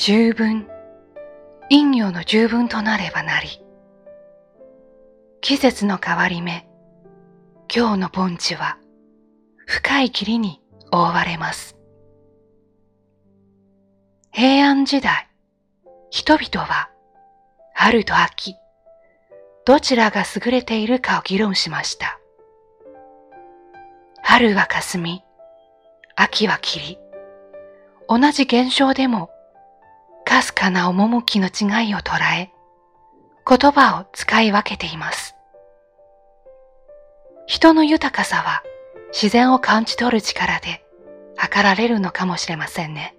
十分、陰陽の十分となればなり、季節の変わり目、今日の盆地は深い霧に覆われます。平安時代、人々は春と秋、どちらが優れているかを議論しました。春は霞、秋は霧。同じ現象でも、かすかな趣の違いを捉え、言葉を使い分けています。人の豊かさは自然を感じ取る力で測られるのかもしれませんね。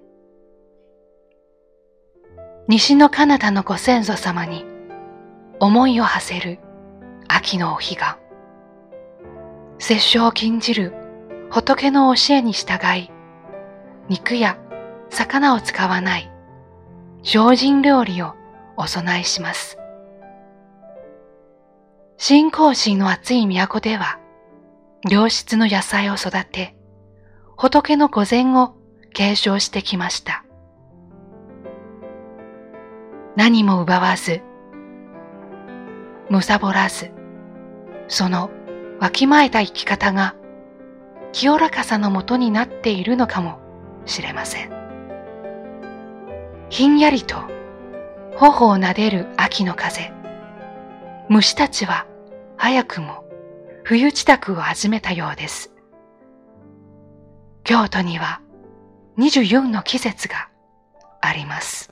西のカナダのご先祖様に思いを馳せる秋のお彼岸。摂生を禁じる仏の教えに従い、肉や魚を使わない精進料理をお供えします。信仰心の熱い都では、良質の野菜を育て、仏の御前を継承してきました。何も奪わず、むさぼらず、そのわきまえた生き方が清らかさのもとになっているのかもしれません。ひんやりと頬を撫でる秋の風。虫たちは早くも冬支度を始めたようです。京都には24の季節があります。